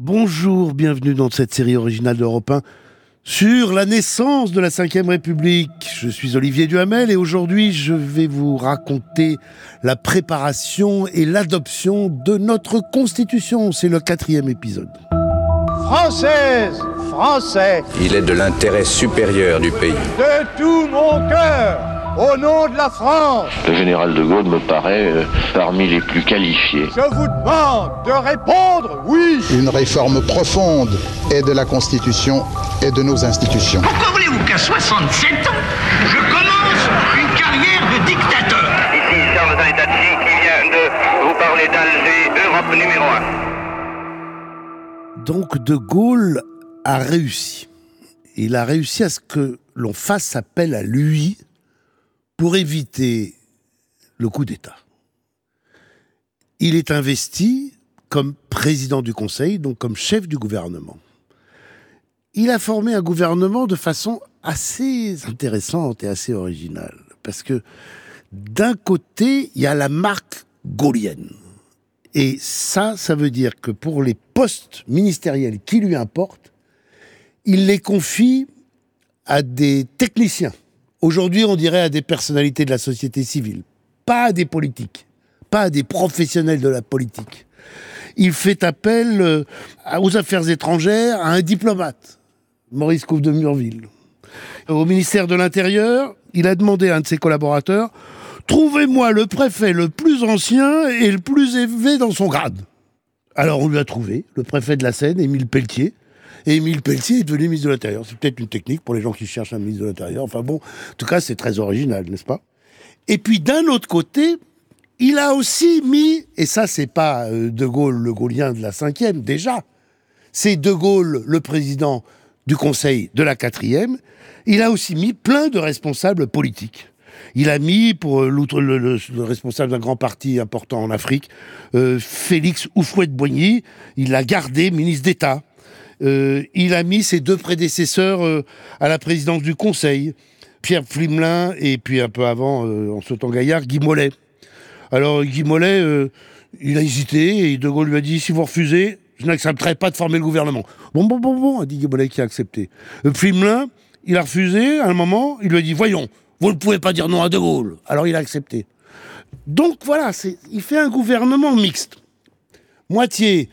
Bonjour, bienvenue dans cette série originale d'Europe 1 sur la naissance de la Ve République. Je suis Olivier Duhamel et aujourd'hui je vais vous raconter la préparation et l'adoption de notre Constitution. C'est le quatrième épisode. Française, Français, Il est de l'intérêt supérieur du pays. de tout mon cœur, au nom de la France, Le général de Gaulle me paraît euh, parmi les plus qualifiés. je vous demande de répondre oui. une réforme profonde et de la Constitution et de nos institutions. Pourquoi voulez-vous qu'à 67 ans, je commence une carrière de dictateur Ici Charles Zanettati qui vient de vous parler d'Alger, Europe numéro 1. Donc De Gaulle a réussi. Il a réussi à ce que l'on fasse appel à lui pour éviter le coup d'État. Il est investi comme président du Conseil, donc comme chef du gouvernement. Il a formé un gouvernement de façon assez intéressante et assez originale. Parce que d'un côté, il y a la marque gaulienne. Et ça, ça veut dire que pour les postes ministériels qui lui importent, il les confie à des techniciens. Aujourd'hui, on dirait à des personnalités de la société civile, pas à des politiques, pas à des professionnels de la politique. Il fait appel euh, aux affaires étrangères à un diplomate, Maurice Couve de Murville. Au ministère de l'Intérieur, il a demandé à un de ses collaborateurs Trouvez-moi le préfet le plus ancien et le plus élevé dans son grade. Alors on lui a trouvé le préfet de la Seine, Émile Pelletier. Et Émile Pelletier est devenu ministre de l'Intérieur. C'est peut-être une technique pour les gens qui cherchent un ministre de l'Intérieur. Enfin bon, en tout cas, c'est très original, n'est-ce pas? Et puis d'un autre côté, il a aussi mis, et ça c'est pas euh, De Gaulle le Gaullien de la cinquième, déjà, c'est De Gaulle le président du Conseil de la quatrième, il a aussi mis plein de responsables politiques. Il a mis, pour euh, l'outre- le, le- le responsable d'un grand parti important en Afrique, euh, Félix Houphouët-Boigny, il l'a gardé ministre d'État. Euh, il a mis ses deux prédécesseurs euh, à la présidence du Conseil, Pierre Flimelin et puis un peu avant, euh, en sautant Gaillard, Guy Mollet. Alors Guy Mollet, il a hésité et De Gaulle lui a dit si vous refusez, je n'accepterai pas de former le gouvernement. Bon, bon, bon, bon, a dit Guy Mollet qui a accepté. Flimelin, il a refusé à un moment, il lui a dit voyons, vous ne pouvez pas dire non à De Gaulle. Alors il a accepté. Donc voilà, il fait un gouvernement mixte. Moitié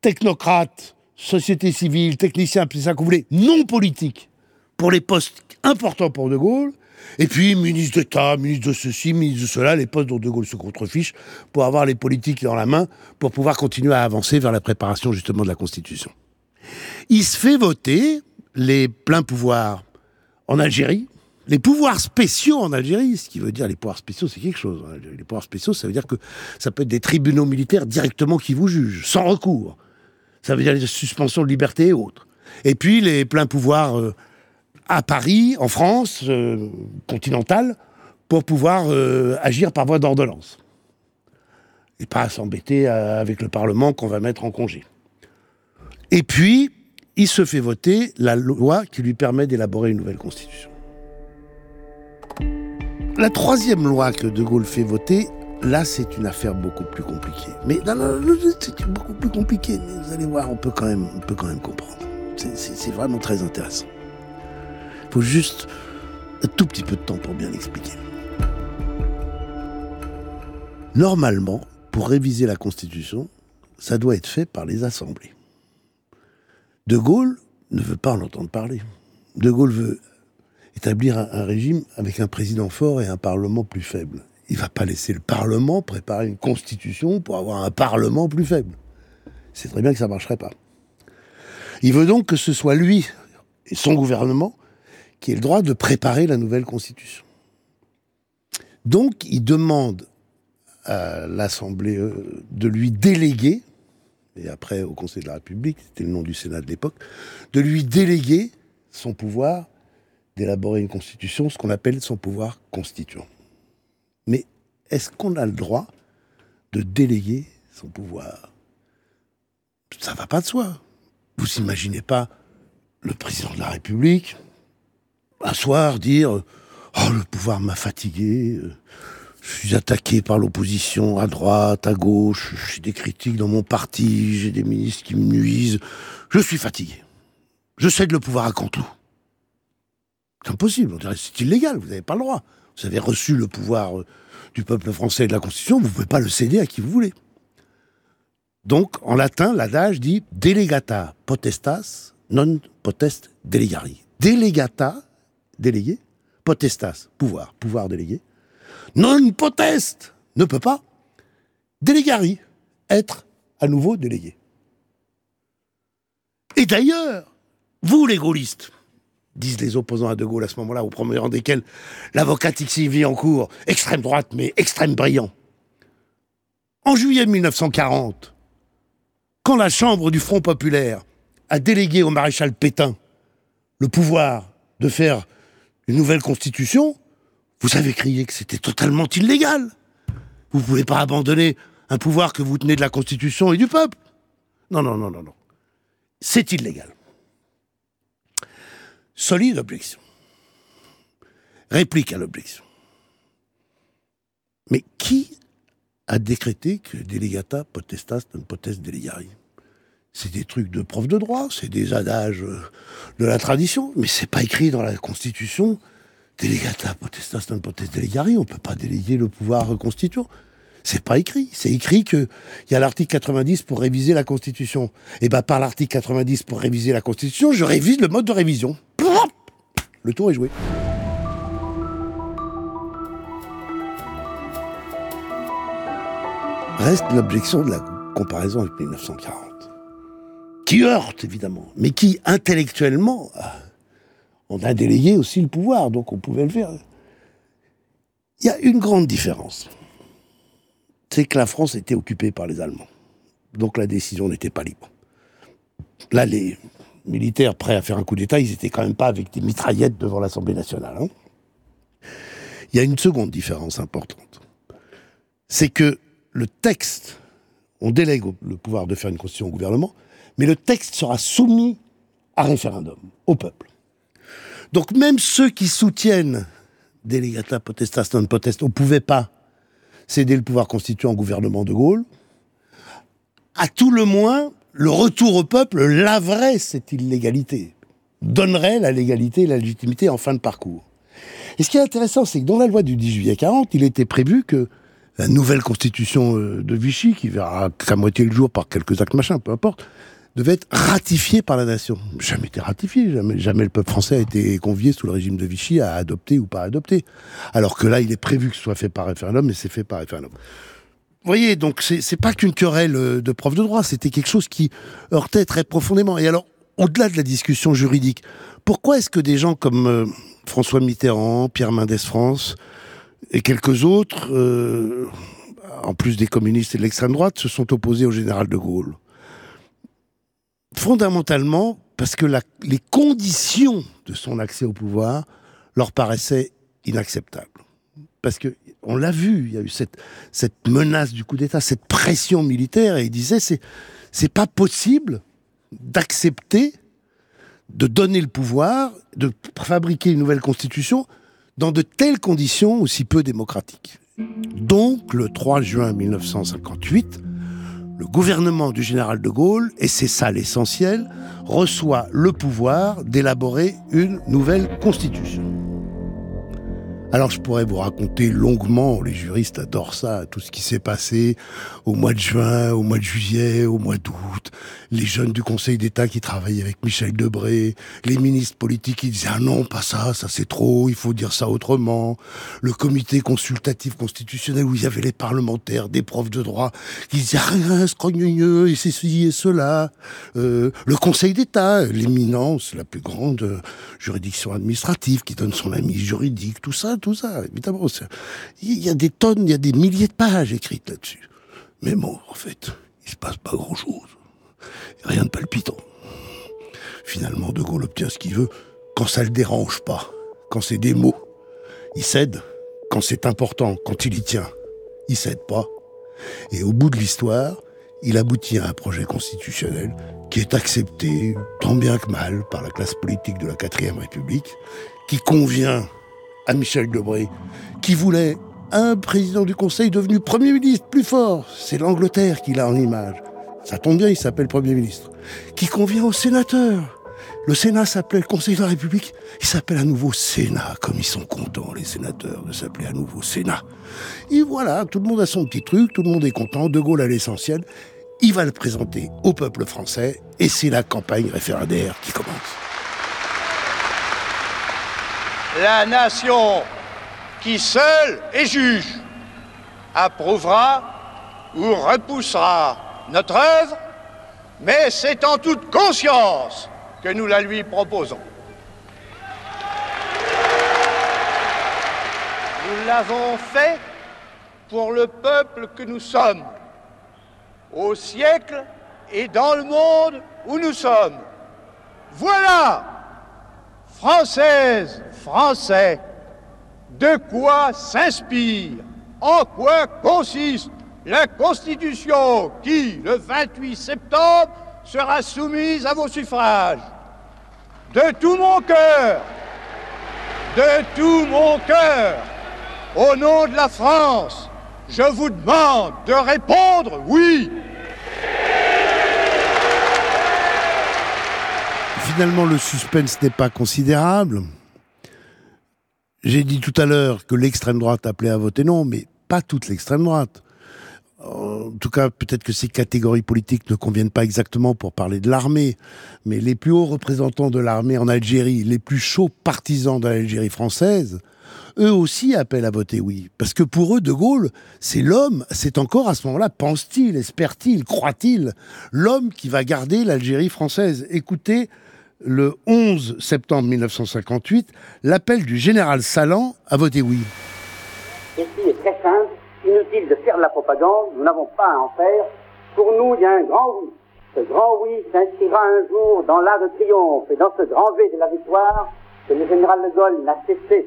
technocrate, société civile, technicien, c'est ça que vous voulez, non politique, pour les postes importants pour De Gaulle, et puis ministre d'État, ministre de ceci, ministre de cela, les postes dont De Gaulle se contrefiche, pour avoir les politiques dans la main, pour pouvoir continuer à avancer vers la préparation justement de la Constitution. Il se fait voter les pleins pouvoirs en Algérie, les pouvoirs spéciaux en Algérie, ce qui veut dire les pouvoirs spéciaux, c'est quelque chose. Algérie. Les pouvoirs spéciaux, ça veut dire que ça peut être des tribunaux militaires directement qui vous jugent, sans recours. Ça veut dire les suspensions de liberté et autres. Et puis les pleins pouvoirs euh, à Paris, en France, euh, continentale, pour pouvoir euh, agir par voie d'ordonnance. Et pas s'embêter avec le Parlement qu'on va mettre en congé. Et puis, il se fait voter la loi qui lui permet d'élaborer une nouvelle constitution. La troisième loi que De Gaulle fait voter, là, c'est une affaire beaucoup plus compliquée. Mais non, non, c'est beaucoup plus compliqué. Mais vous allez voir, on peut quand même, on peut quand même comprendre. C'est- vraiment très intéressant. Il faut juste un tout petit peu de temps pour bien l'expliquer. Normalement, pour réviser la Constitution, ça doit être fait par les assemblées. De Gaulle ne veut pas en entendre parler. De Gaulle veut établir un régime avec un président fort et un parlement plus faible. Il va pas laisser le parlement préparer une constitution pour avoir un parlement plus faible. C'est très bien que ça marcherait pas. Il veut donc que ce soit lui et son gouvernement qui ait le droit de préparer la nouvelle constitution. Donc, il demande à l'Assemblée euh, de lui déléguer, et après au Conseil de la République, c'était le nom du Sénat de l'époque, de lui déléguer son pouvoir d'élaborer une constitution, ce qu'on appelle son pouvoir constituant. Est-ce qu'on a le droit de déléguer son pouvoir? Ça va pas de soi. Vous imaginez pas le président de la République un soir dire Oh, le pouvoir m'a fatigué, Je suis attaqué par l'opposition à droite, à gauche, j'ai des critiques dans mon parti, j'ai des ministres qui me nuisent. Je suis fatigué. Je cède le pouvoir à Cantou. C'est impossible, c'est illégal, vous n'avez pas le droit. Vous avez reçu le pouvoir euh, du peuple français de la Constitution, vous ne pouvez pas le céder à qui vous voulez. Donc, en latin, l'adage dit delegata potestas non potest delegari. Delegata, délégué, potestas, pouvoir, pouvoir délégué. Non potest, ne peut pas. Delegari, être à nouveau délégué. Et d'ailleurs, vous les gaullistes, disent les opposants à De Gaulle à ce moment-là, au premier rang desquels l'avocat Tixi cours, extrême droite mais extrême brillant. En juillet 1940, quand la Chambre du Front populaire a délégué au maréchal Pétain le pouvoir de faire une nouvelle constitution, vous avez crié que c'était totalement illégal. Vous ne pouvez pas abandonner un pouvoir que vous tenez de la Constitution et du peuple. Non, non, non, non, non. C'est illégal. Solide objection. Réplique à l'objection. Mais qui a décrété que delegata potestas non potest delegari? C'est des trucs de prof de droit, c'est des adages de la tradition, mais c'est pas écrit dans la Constitution. Delegata potestas non potest delegari, on peut pas déléguer le pouvoir constituant. C'est pas écrit. C'est écrit qu'il y a l'article 90 pour réviser la Constitution. Et bien, par l'article 90 pour réviser la Constitution, je révise le mode de révision. Le tour est joué. Reste l'objection de la comparaison avec 1940. Qui heurte, évidemment, mais qui, intellectuellement, on a délégué aussi le pouvoir, donc on pouvait le faire. Il y a une grande différence. C'est que la France était occupée par les Allemands. Donc la décision n'était pas libre. Là, les militaires prêts à faire un coup d'État, ils étaient quand même pas avec des mitraillettes devant l'Assemblée nationale. hein. Il y a une seconde différence importante. C'est que le texte, on délègue le pouvoir de faire une constitution au gouvernement, mais le texte sera soumis à référendum, au peuple. Donc même ceux qui soutiennent delegata potestas non potest, on ne pouvait pas céder le pouvoir constituant au gouvernement de Gaulle, à tout le moins, le retour au peuple laverait cette illégalité, donnerait la légalité et la légitimité en fin de parcours. Et ce qui est intéressant, c'est que dans la loi du 10 juillet 40, il était prévu que la nouvelle constitution euh, de Vichy, qui verra sa moitié le jour par quelques actes machins, peu importe, devait être ratifiée par la nation. Jamais été ratifiée, jamais, jamais le peuple français a été convié sous le régime de Vichy à adopter ou pas adopter. Alors que là, il est prévu que ce soit fait par référendum, mais c'est fait par référendum. Voyez, donc c'est pas qu'une querelle euh, de prof de droit, c'était quelque chose qui heurtait très profondément. Et alors, au-delà de la discussion juridique, pourquoi est-ce que des gens comme euh, François Mitterrand, Pierre Mendès France et quelques autres, euh, en plus des communistes et de l'extrême droite, se sont opposés au général de Gaulle? Fondamentalement, parce que les conditions de son accès au pouvoir leur paraissaient inacceptables. Parce que on l'a vu, il y a eu cette, menace du coup d'État, cette pression militaire, et il disait c'est c'est pas possible d'accepter de donner le pouvoir, de fabriquer une nouvelle constitution dans de telles conditions aussi peu démocratiques. Donc, le 3 juin 1958, le gouvernement du général de Gaulle, et c'est ça l'essentiel, reçoit le pouvoir d'élaborer une nouvelle constitution. Alors je pourrais vous raconter longuement, les juristes adorent ça, tout ce qui s'est passé au mois de juin, au mois de juillet, au mois d'août, les jeunes du Conseil d'État qui travaillaient avec Michel Debré, les ministres politiques qui disaient ah non pas ça, ça c'est trop, il faut dire ça autrement, le comité consultatif constitutionnel où il y avait les parlementaires, des profs de droit qui disaient rien, scrogneux et ceci et cela, Euh, le Conseil d'État, l'éminence, la plus grande euh, juridiction administrative qui donne son avis juridique, tout ça, tout ça, évidemment. Il y a des tonnes, il y a des milliers de pages écrites là-dessus. Mais bon, en fait, il se passe pas grand-chose. Rien de palpitant. Finalement, De Gaulle obtient ce qu'il veut quand ça le dérange pas, quand c'est des mots. Il cède quand c'est important, quand il y tient. Il cède pas. Et au bout de l'histoire, il aboutit à un projet constitutionnel qui est accepté tant bien que mal par la classe politique de la 4ème République, qui convient à Michel Debré, qui voulait un président du Conseil devenu Premier ministre plus fort. C'est l'Angleterre qu'il a en image. Ça tombe bien, il s'appelle Premier ministre. Qui convient aux sénateurs. Le Sénat s'appelait Conseil de la République. Il s'appelle à nouveau Sénat, comme ils sont contents, les sénateurs, de s'appeler à nouveau Sénat. Et voilà, tout le monde a son petit truc, tout le monde est content. De Gaulle a l'essentiel. Il va le présenter au peuple français et c'est la campagne référendaire qui commence. La nation qui seule est juge approuvera ou repoussera notre œuvre, mais c'est en toute conscience que nous la lui proposons. Nous l'avons fait pour le peuple que nous sommes, au siècle et dans le monde où nous sommes. Voilà, Françaises, Français, de quoi s'inspire, en quoi consiste la Constitution qui, le 28 septembre, sera soumise à vos suffrages? De tout mon cœur, de tout mon cœur, au nom de la France, je vous demande de répondre oui. Finalement, le suspense n'est pas considérable. J'ai dit tout à l'heure que l'extrême droite appelait à voter non, mais pas toute l'extrême droite. En tout cas, peut-être que ces catégories politiques ne conviennent pas exactement pour parler de l'armée, mais les plus hauts représentants de l'armée en Algérie, les plus chauds partisans de l'Algérie française, eux aussi appellent à voter oui. Parce que pour eux, De Gaulle, c'est l'homme, c'est encore à ce moment-là, pense-t-il, espère-t-il, croit-il, l'homme qui va garder l'Algérie française. Écoutez, le 11 septembre 1958, l'appel du général Salan à voter oui. Ceci est très simple, inutile de faire de la propagande, nous n'avons pas à en faire. Pour nous, il y a un grand oui. Ce grand oui s'inscrira un jour dans l'art de triomphe et dans ce grand V de la victoire que le général de Gaulle n'a cessé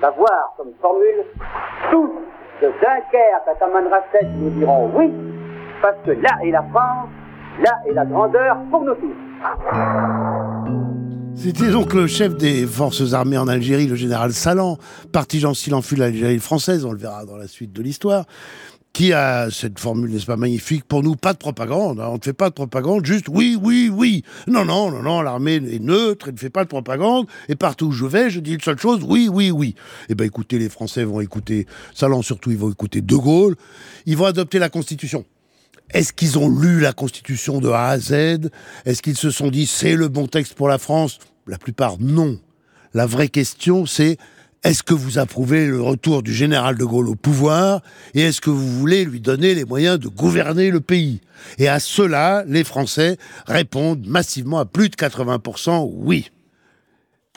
d'avoir comme formule. Tous de Dunkerque à Tamanrasset nous dirons oui, parce que là est la France, là est la grandeur pour nous tous. C'était donc le chef des forces armées en Algérie, le général Salan, partisan s'il en fut l'Algérie française, on le verra dans la suite de l'histoire, qui a cette formule, n'est-ce pas, magnifique, pour nous, pas de propagande, hein. on ne fait pas de propagande, juste oui, oui, oui. Non, non, non, non, l'armée est neutre, elle ne fait pas de propagande, et partout où je vais, je dis une seule chose, oui, oui, oui. Eh bien écoutez, les Français vont écouter, Salan surtout, ils vont écouter De Gaulle, ils vont adopter la Constitution. Est-ce qu'ils ont lu la Constitution de A à Z? Est-ce qu'ils se sont dit c'est le bon texte pour la France? La plupart, non. La vraie question, c'est est-ce que vous approuvez le retour du général de Gaulle au pouvoir? Et est-ce que vous voulez lui donner les moyens de gouverner le pays? Et à cela, les Français répondent massivement à plus de 80% oui.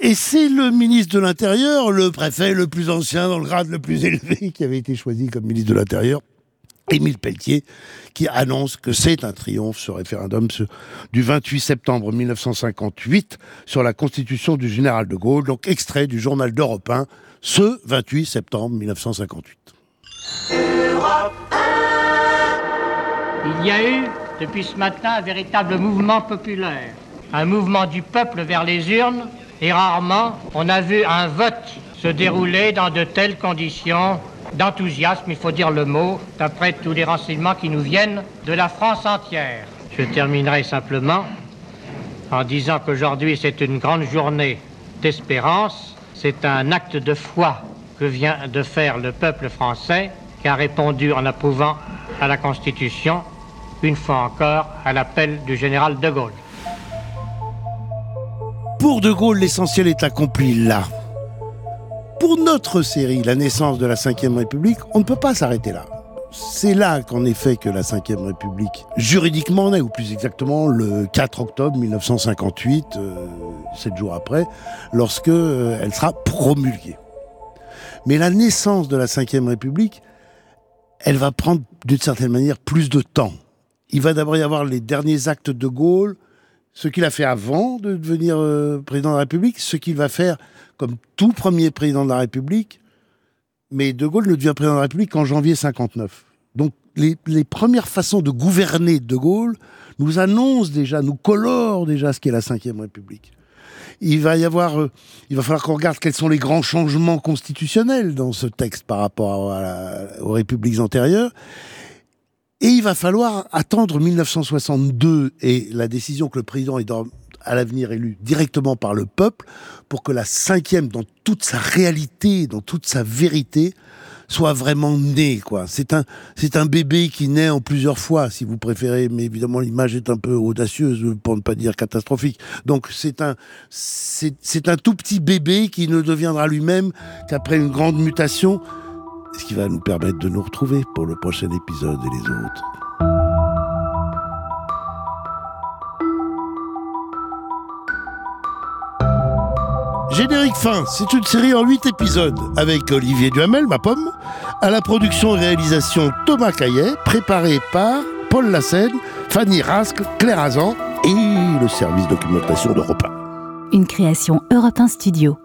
Et c'est le ministre de l'Intérieur, le préfet le plus ancien dans le grade le plus élevé, qui avait été choisi comme ministre de l'Intérieur Émile Pelletier, qui annonce que c'est un triomphe, ce référendum du 28 septembre 1958 sur la constitution du général de Gaulle, donc extrait du journal d'Europe 1, ce 28 septembre 1958. Il y a eu, depuis ce matin, un véritable mouvement populaire, un mouvement du peuple vers les urnes, et rarement on a vu un vote se dérouler dans de telles conditions d'enthousiasme, il faut dire le mot, d'après tous les renseignements qui nous viennent de la France entière. Je terminerai simplement en disant qu'aujourd'hui c'est une grande journée d'espérance, c'est un acte de foi que vient de faire le peuple français qui a répondu en approuvant à la Constitution, une fois encore, à l'appel du général de Gaulle. Pour de Gaulle, l'essentiel est accompli là pour notre série, la naissance de la Ve République, on ne peut pas s'arrêter là. C'est là qu'en effet que la Ve République juridiquement naît, ou plus exactement le 4 octobre 1958, euh, sept jours après, lorsque euh, sera promulguée. Mais la naissance de la Ve République, elle va prendre d'une certaine manière plus de temps. Il va d'abord y avoir les derniers actes de Gaulle, ce qu'il a fait avant de devenir euh, président de la République, ce qu'il va faire comme tout premier président de la République, mais De Gaulle ne devient président de la République qu'en janvier 59. Donc les, premières façons de gouverner De Gaulle nous annoncent déjà, nous colorent déjà ce qu'est la Ve République. il va y avoir, euh, il va falloir qu'on regarde quels sont les grands changements constitutionnels dans ce texte par rapport aux républiques antérieures. Et il va falloir attendre 1962 et la décision que le président est à l'avenir élu directement par le peuple pour que la cinquième, dans toute sa réalité, dans toute sa vérité, soit vraiment né, quoi. C'est un, c'est un bébé qui naît en plusieurs fois, si vous préférez, mais évidemment l'image est un peu audacieuse, pour ne pas dire catastrophique. Donc c'est un, c'est, c'est un tout petit bébé qui ne deviendra lui-même qu'après une grande mutation, ce qui va nous permettre de nous retrouver pour le prochain épisode et les autres. Générique fin, c'est une série en 8 épisodes avec Olivier Duhamel, ma pomme, à la production et réalisation Thomas Caillet, préparé par Paul Lassène, Fanny Rascle, Claire Azan et le service documentation d'Europe 1. Une création Europe 1 Studio.